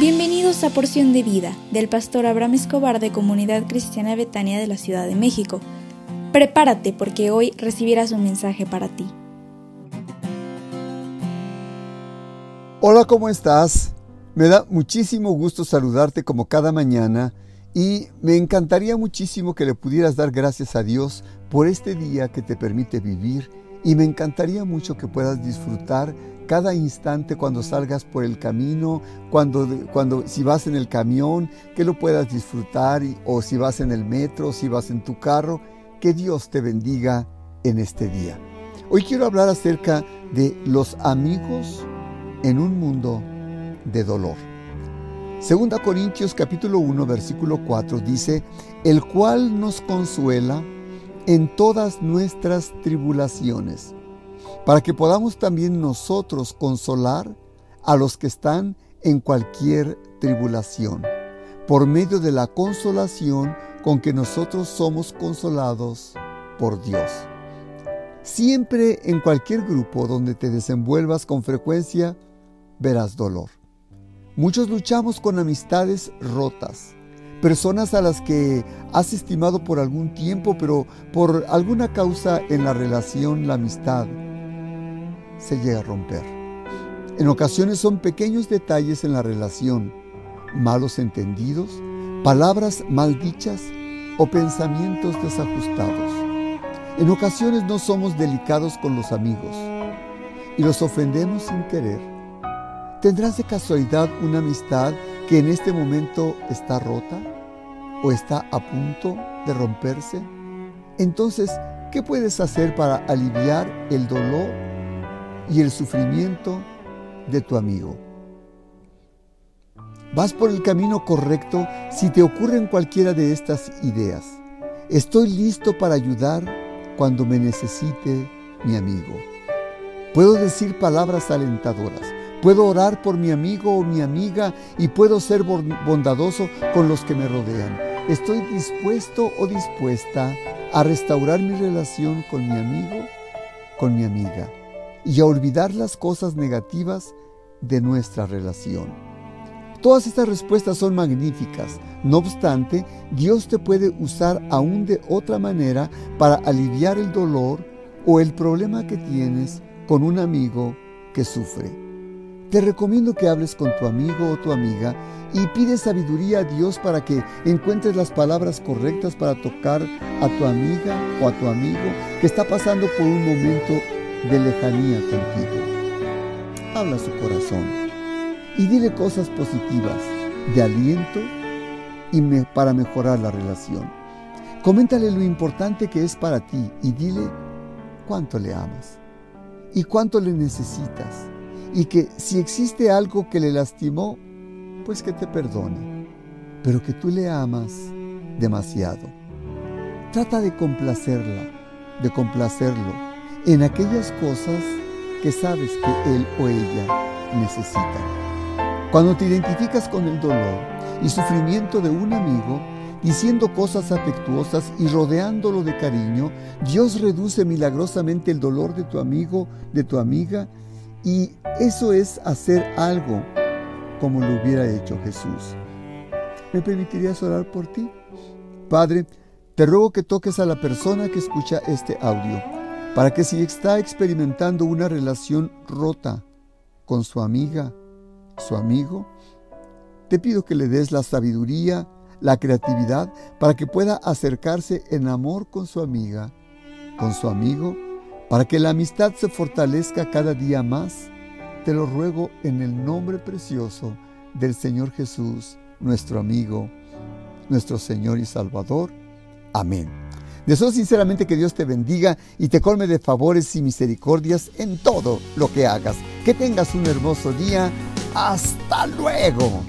Bienvenidos a Porción de Vida del pastor Abraham Escobar de Comunidad Cristiana Betania de la Ciudad de México. Prepárate porque hoy recibirás un mensaje para ti. Hola, ¿cómo estás? Me da muchísimo gusto saludarte como cada mañana y me encantaría muchísimo que le pudieras dar gracias a Dios por este día que te permite vivir y me encantaría mucho que puedas disfrutar cada instante cuando salgas por el camino, cuando, cuando si vas en el camión, que lo puedas disfrutar, o si vas en el metro, si vas en tu carro, que Dios te bendiga en este día. Hoy quiero hablar acerca de los amigos en un mundo de dolor. Segunda Corintios capítulo 1 versículo 4 dice, el cual nos consuela en todas nuestras tribulaciones para que podamos también nosotros consolar a los que están en cualquier tribulación, por medio de la consolación con que nosotros somos consolados por Dios. Siempre en cualquier grupo donde te desenvuelvas con frecuencia, verás dolor. Muchos luchamos con amistades rotas, personas a las que has estimado por algún tiempo, pero por alguna causa en la relación, la amistad, se llega a romper. En ocasiones son pequeños detalles en la relación, malos entendidos, palabras mal dichas o pensamientos desajustados. En ocasiones no somos delicados con los amigos y los ofendemos sin querer. ¿Tendrás de casualidad una amistad que en este momento está rota o está a punto de romperse? Entonces, ¿qué puedes hacer para aliviar el dolor y el sufrimiento de tu amigo. Vas por el camino correcto si te ocurren cualquiera de estas ideas. Estoy listo para ayudar cuando me necesite mi amigo. Puedo decir palabras alentadoras. Puedo orar por mi amigo o mi amiga y puedo ser bondadoso con los que me rodean. Estoy dispuesto o dispuesta a restaurar mi relación con mi amigo, con mi amiga y a olvidar las cosas negativas de nuestra relación. Todas estas respuestas son magníficas. No obstante, Dios te puede usar aún de otra manera para aliviar el dolor o el problema que tienes con un amigo que sufre. Te recomiendo que hables con tu amigo o tu amiga y pide sabiduría a Dios para que encuentres las palabras correctas para tocar a tu amiga o a tu amigo que está pasando por un momento de lejanía contigo. Habla su corazón y dile cosas positivas de aliento y para mejorar la relación. Coméntale lo importante que es para ti y dile cuánto le amas y cuánto le necesitas y que si existe algo que le lastimó, pues que te perdone, pero que tú le amas demasiado. Trata de complacerla, de complacerlo en aquellas cosas que sabes que él o ella necesita. Cuando te identificas con el dolor y sufrimiento de un amigo, diciendo cosas afectuosas y rodeándolo de cariño, Dios reduce milagrosamente el dolor de tu amigo, de tu amiga, y eso es hacer algo como lo hubiera hecho Jesús. ¿Me permitirías orar por ti? Padre, te ruego que toques a la persona que escucha este audio para que si está experimentando una relación rota con su amiga, su amigo, te pido que le des la sabiduría, la creatividad, para que pueda acercarse en amor con su amiga, con su amigo, para que la amistad se fortalezca cada día más. Te lo ruego en el nombre precioso del Señor Jesús, nuestro amigo, nuestro Señor y Salvador. Amén. Deseo sinceramente que Dios te bendiga y te colme de favores y misericordias en todo lo que hagas. Que tengas un hermoso día. Hasta luego.